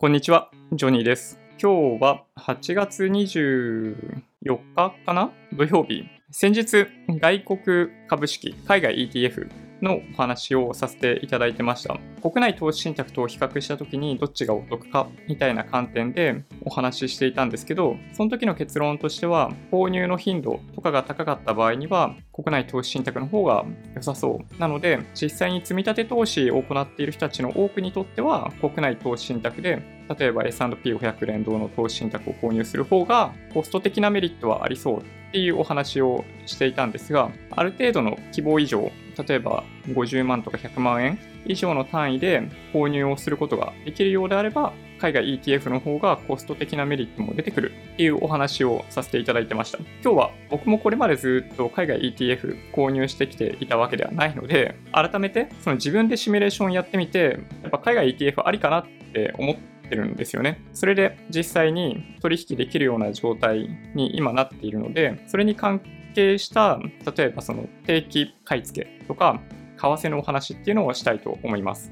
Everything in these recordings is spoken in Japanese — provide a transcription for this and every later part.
こんにちは、ジョニーです。今日は8月24日かな？土曜日。先日、外国株式、海外 ETF のお話をさせていただいてました。国内投資信託と比較した時にどっちがお得かみたいな観点でお話ししていたんですけど、その時の結論としては、購入の頻度とかが高かった場合には、国内投資信託の方が良さそう。なので、実際に積み立て投資を行っている人たちの多くにとっては、国内投資信託で、例えば S&P500 連動の投資信託を購入する方が、コスト的なメリットはありそうっていうお話をしていたんですが、ある程度の希望以上、例えば50万とか100万円以上の単位で購入をすることができるようであれば、海外 ETF の方がコスト的なメリットも出てくるっていうお話をさせていただいてました。今日は僕もこれまでずっと海外 ETF 購入してきていたわけではないので、改めてその自分でシミュレーションやってみて、やっぱ海外 ETF ありかなって思ってるんですよね。それで実際に取引できるような状態に今なっているので、それに関係した、例えばその定期買い付けとか、為替のお話っていうのをしたいと思います。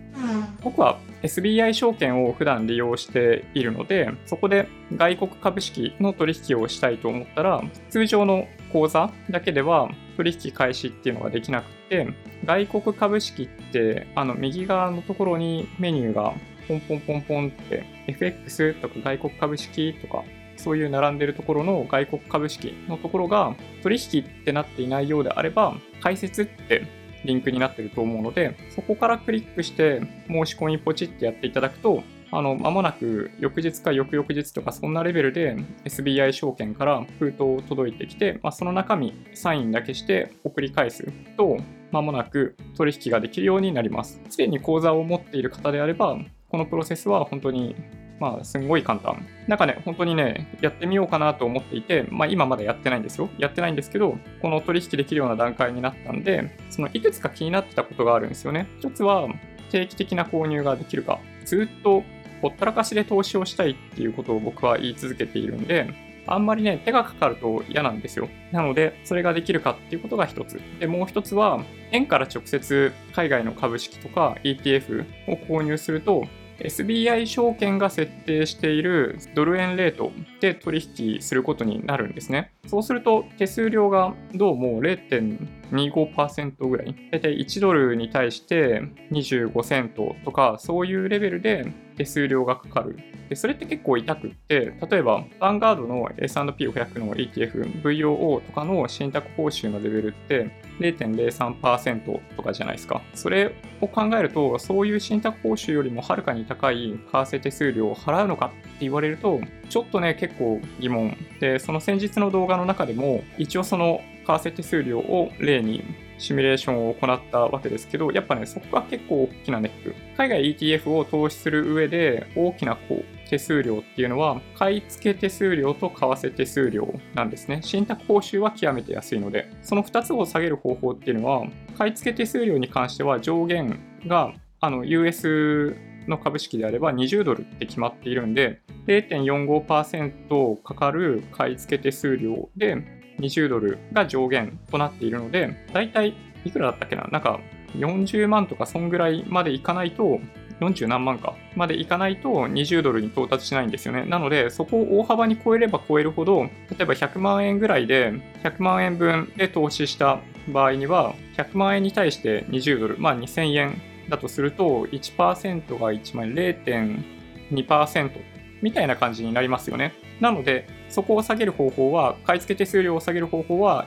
僕は SBI 証券を普段利用しているので、そこで外国株式の取引をしたいと思ったら、通常の口座だけでは取引開始っていうのができなくて、外国株式ってあの右側のところにメニューがポンポンポンポンって FX とか外国株式とかそういう並んでるところの外国株式のところが取引ってなっていないようであれば解説ってリンクになってると思うのでそこからクリックして申し込みポチってやっていただくとあの、間もなく翌日か翌々日とかそんなレベルで SBI 証券から封筒を届いてきて、まあ、その中身サインだけして送り返すと間もなく取引ができるようになります。すでに口座を持っている方であればこのプロセスは本当に、まあ、すんごい簡単。なんかね、本当にね、やってみようかなと思っていて、まあ、今まだやってないんですよ。やってないんですけど、この取引できるような段階になったんで、そのいくつか気になってたことがあるんですよね。一つは、定期的な購入ができるか。ずっとほったらかしで投資をしたいっていうことを僕は言い続けているんで、あんまりね、手がかかると嫌なんですよ。なので、それができるかっていうことが一つ。で、もう一つは、円から直接海外の株式とか ETF を購入すると、SBI 証券が設定しているドル円レートで取引することになるんですね。そうすると手数料がどうも0.25%ぐらい。大体1ドルに対して25セントとかそういうレベルで手数料がかかる。でそれって結構痛くって、例えば、ヴァンガードの S&P500 の ETF、VOO とかの信託報酬のレベルって0.03%とかじゃないですか。それを考えると、そういう信託報酬よりもはるかに高い為替手数料を払うのかって言われると、ちょっとね、結構疑問。で、その先日の動画の中でも、一応その為替手数料を例にシミュレーションを行ったわけですけど、やっぱね、そこが結構大きなネック。海外 ETF を投資する上で大きなこう手数料っていうのは、買い付け手数料と為替手数料なんですね。信託報酬は極めて安いので、その2つを下げる方法っていうのは、買い付け手数料に関しては上限があの US の株式であれば20ドルって決まっているんで、0.45%かかる買い付け手数料で20ドルが上限となっているので、だいたいいくらだったっけな？なんか40万とかそんぐらいまでいかないと、40何万かまでいかないと20ドルに到達しないんですよね。なので、そこを大幅に超えれば超えるほど、例えば100万円ぐらいで、100万円分で投資した場合には、100万円に対して20ドル、まあ2000円だとすると、1%が1万円、0.2%みたいな感じになりますよね。なので、そこを下げる方法は、買い付け手数料を下げる方法は、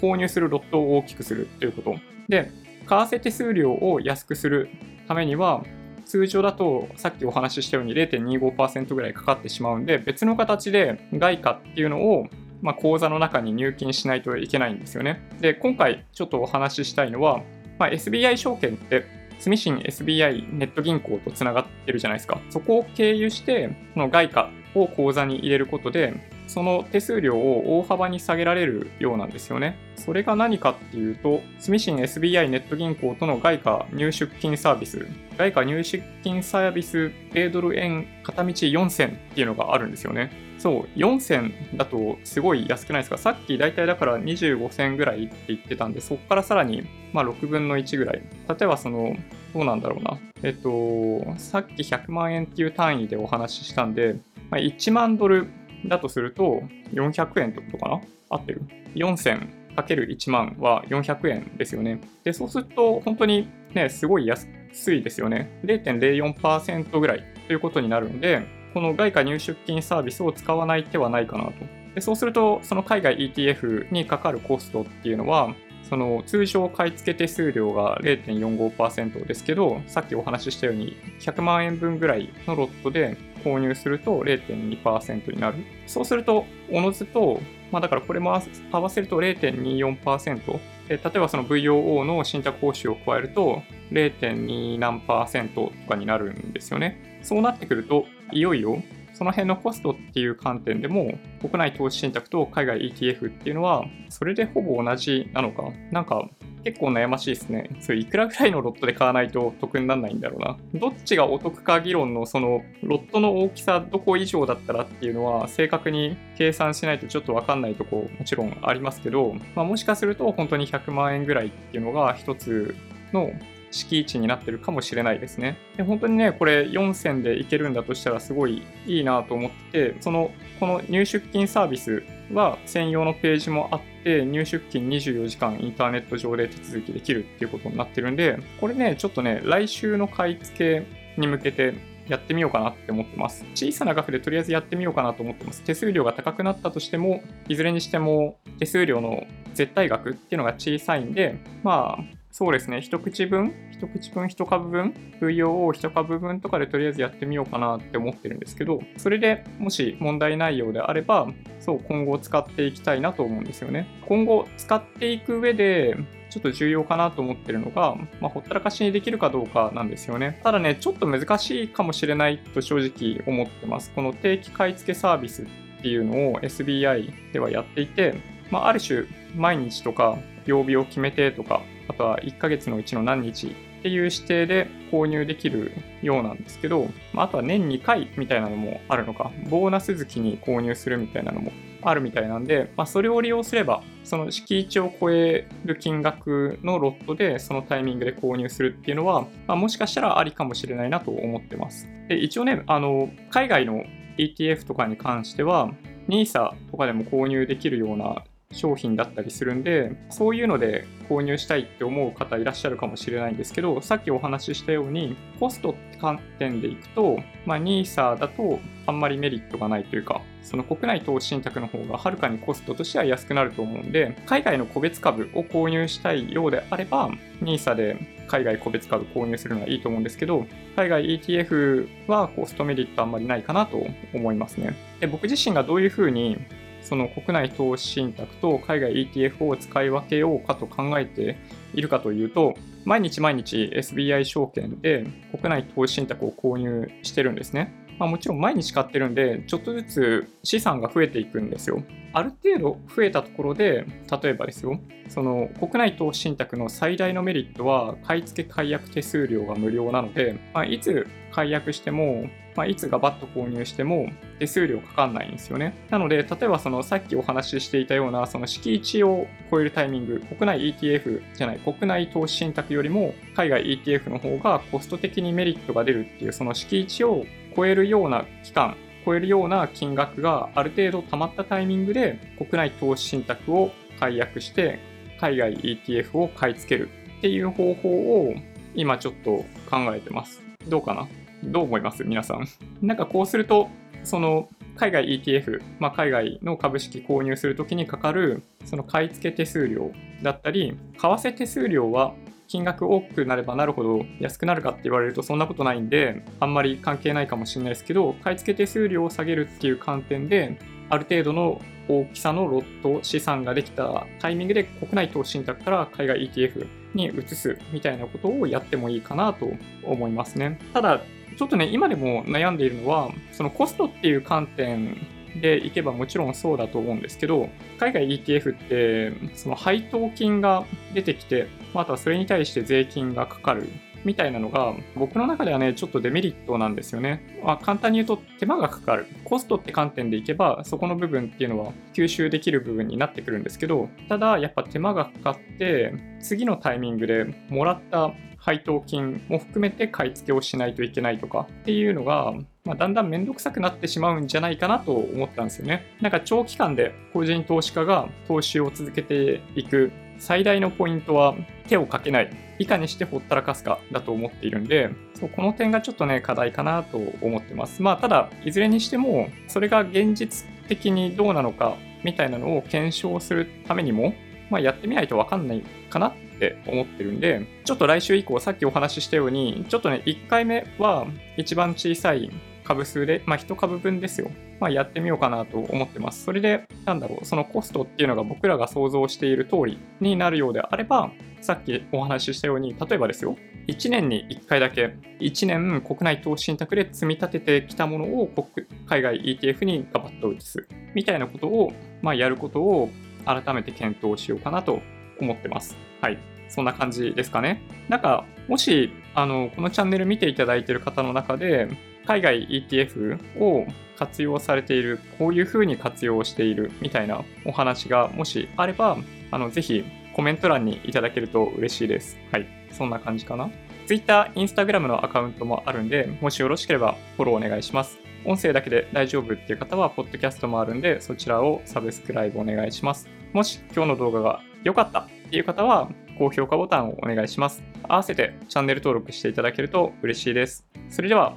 購入するロットを大きくするということ。で、為替手数料を安くするためには、通常だとさっきお話ししたように0.25%ぐらいかかってしまうんで、別の形で外貨っていうのを、まあ、口座の中に入金しないといけないんですよね。で、今回ちょっとお話ししたいのは、まあ、SBI 証券って住信 SBI ネット銀行とつながってるじゃないですか。そこを経由して、この外貨を口座に入れることで、その手数料を大幅に下げられるようなんですよね。それが何かっていうと、住信 SBI ネット銀行との外貨入出金サービス、外貨入出金サービス米ドル円片道4000っていうのがあるんですよね。そう、4000だとすごい安くないですかさっき大体だから25銭ぐらいって言ってたんで、そこからさらにま6分の1ぐらい。例えばその、どうなんだろうな。えっと、さっき100万円っていう単位でお話ししたんで、ま、1万ドルだとすると400円ってことかな？合ってる ?4000 かける1万は400円ですよね。で、そうすると本当にね、すごい安いですよね。0.04%ぐらいということになるんで、この外貨入出金サービスを使わない手はないかなと。でそうすると、その海外 ETF にかかるコストっていうのは、その通常買い付け手数料が0.45%ですけど、さっきお話ししたように100万円分ぐらいのロットで購入すると0.2%になる。そうすると、おのずと、まあだからこれも合わせると0.24%。例えばその VOO の信託報酬を加えると0.2何パーセントとかになるんですよね。そうなってくると、いよいよその辺のコストっていう観点でも、国内投資信託と海外 ETF っていうのは、それでほぼ同じなのか。なんか、結構悩ましいですね。それいくらぐらいのロットで買わないと得にならないんだろうな。どっちがお得か議論のそのロットの大きさどこ以上だったらっていうのは正確に計算しないとちょっとわかんないとこもちろんありますけど、まあ、もしかすると本当に100万円ぐらいっていうのが一つの敷地になってるかもしれないですね。で本当にね、これ4線でいけるんだとしたらすごいいいなと思って、その、この入出金サービスは専用のページもあって、入出金24時間インターネット上で手続きできるっていうことになってるんで、これね、ちょっとね、来週の買い付けに向けてやってみようかなって思ってます。小さな額でとりあえずやってみようかなと思ってます。手数料が高くなったとしても、いずれにしても手数料の絶対額っていうのが小さいんで、まあ、そうですね、一口分、一口分、一株分、VOO 一株分とかでとりあえずやってみようかなって思ってるんですけど、それでもし問題ないようであれば、そう、今後使っていきたいなと思うんですよね。今後使っていく上で、ちょっと重要かなと思ってるのが、まあ、ほったらかしにできるかどうかなんですよね。ただね、ちょっと難しいかもしれないと正直思ってます。この定期買い付けサービスっていうのを SBI ではやっていて、まあ、ある種毎日とか曜日を決めてとかあとは1ヶ月のうちの何日っていう指定で購入できるようなんですけど、あとは年2回みたいなのもあるのか、ボーナス月に購入するみたいなのもあるみたいなんで、まあ、それを利用すれば、その敷地を超える金額のロットでそのタイミングで購入するっていうのは、まあ、もしかしたらありかもしれないなと思ってます。で一応ね、あの海外の ETF とかに関しては、NISA とかでも購入できるような商品だったりするんで、そういうので購入したいって思う方いらっしゃるかもしれないんですけど、さっきお話ししたように、コストって観点でいくと、まあ、NISA だとあんまりメリットがないというか、その国内投資信託の方がはるかにコストとしては安くなると思うんで、海外の個別株を購入したいようであれば、NISA で海外個別株購入するのはいいと思うんですけど、海外 ETF はコストメリットあんまりないかなと思いますね。で僕自身がどういうふうにその国内投資信託と海外 ETF を使い分けようかと考えているかというと、毎日毎日 SBI 証券で国内投資信託を購入してるんですね。まあ、もちろん毎日買ってるんで、ちょっとずつ資産が増えていくんですよ。ある程度増えたところで、例えばですよ、その国内投資信託の最大のメリットは、買い付け解約手数料が無料なので、まあ、いつ解約しても、まあ、いつガバッと購入しても手数料かかんないんですよね。なので、例えばそのさっきお話ししていたようなその敷地を超えるタイミング、国内 ETF じゃない、国内投資信託よりも海外 ETF の方がコスト的にメリットが出るっていうその敷地を超えるような期間、超えるような金額がある程度溜まったタイミングで国内投資信託を解約して海外 ETF を買い付けるっていう方法を今ちょっと考えてます。どうかな？どう思います？皆さん。なんかこうすると、その海外 ETF、まあ、海外の株式購入するときにかかるその買い付け手数料だったり、為替手数料は金額多くなればなるほど安くなるかって言われるとそんなことないんで、あんまり関係ないかもしれないですけど、買い付け手数料を下げるっていう観点で、ある程度の大きさのロット資産ができたタイミングで国内投資信託から海外 ETF に移すみたいなことをやってもいいかなと思いますね。ただ、ちょっとね、今でも悩んでいるのは、そのコストっていう観点でいけばもちろんそうだと思うんですけど、海外 ETF ってその配当金が出てきて、またそれに対して税金がかかるみたいなのが僕の中ではねちょっとデメリットなんですよね、まあ、簡単に言うと手間がかかるコストって観点でいけばそこの部分っていうのは吸収できる部分になってくるんですけどただやっぱ手間がかかって次のタイミングでもらった配当金も含めて買い付けをしないといけないとかっていうのが、まあ、だんだんめんどくさくなってしまうんじゃないかなと思ったんですよね。なんか長期間で個人投資家が投資を続けていく最大のポイントは手をかけない。いかにしてほったらかすかだと思っているんで、そうこの点がちょっとね、課題かなと思ってます。まあ、ただ、いずれにしても、それが現実的にどうなのかみたいなのを検証するためにも、まあ、やってみないとわかんないかなって思ってるんで、ちょっと来週以降、さっきお話ししたように、ちょっとね、1回目は一番小さい株数で、まあ、1株分ですよ。まあ、やってみようかなと思ってます。それで、なんだろう、そのコストっていうのが僕らが想像している通りになるようであれば、さっきお話ししたように、例えばですよ、1年に1回だけ、1年国内投資信託で積み立ててきたものを国海外 ETF にガバッと移す、みたいなことを、まあ、やることを改めて検討しようかなと思ってます。はい。そんな感じですかね。なんか、もし、あの、このチャンネル見ていただいている方の中で、海外 ETF を活用されている、こういう風に活用しているみたいなお話がもしあれば、あのぜひコメント欄にいただけると嬉しいです。はい。そんな感じかな。Twitter、Instagram のアカウントもあるんで、もしよろしければフォローお願いします。音声だけで大丈夫っていう方は、ポッドキャストもあるんで、そちらをサブスクライブお願いします。もし今日の動画が良かったっていう方は、高評価ボタンをお願いします。合わせてチャンネル登録していただけると嬉しいです。それでは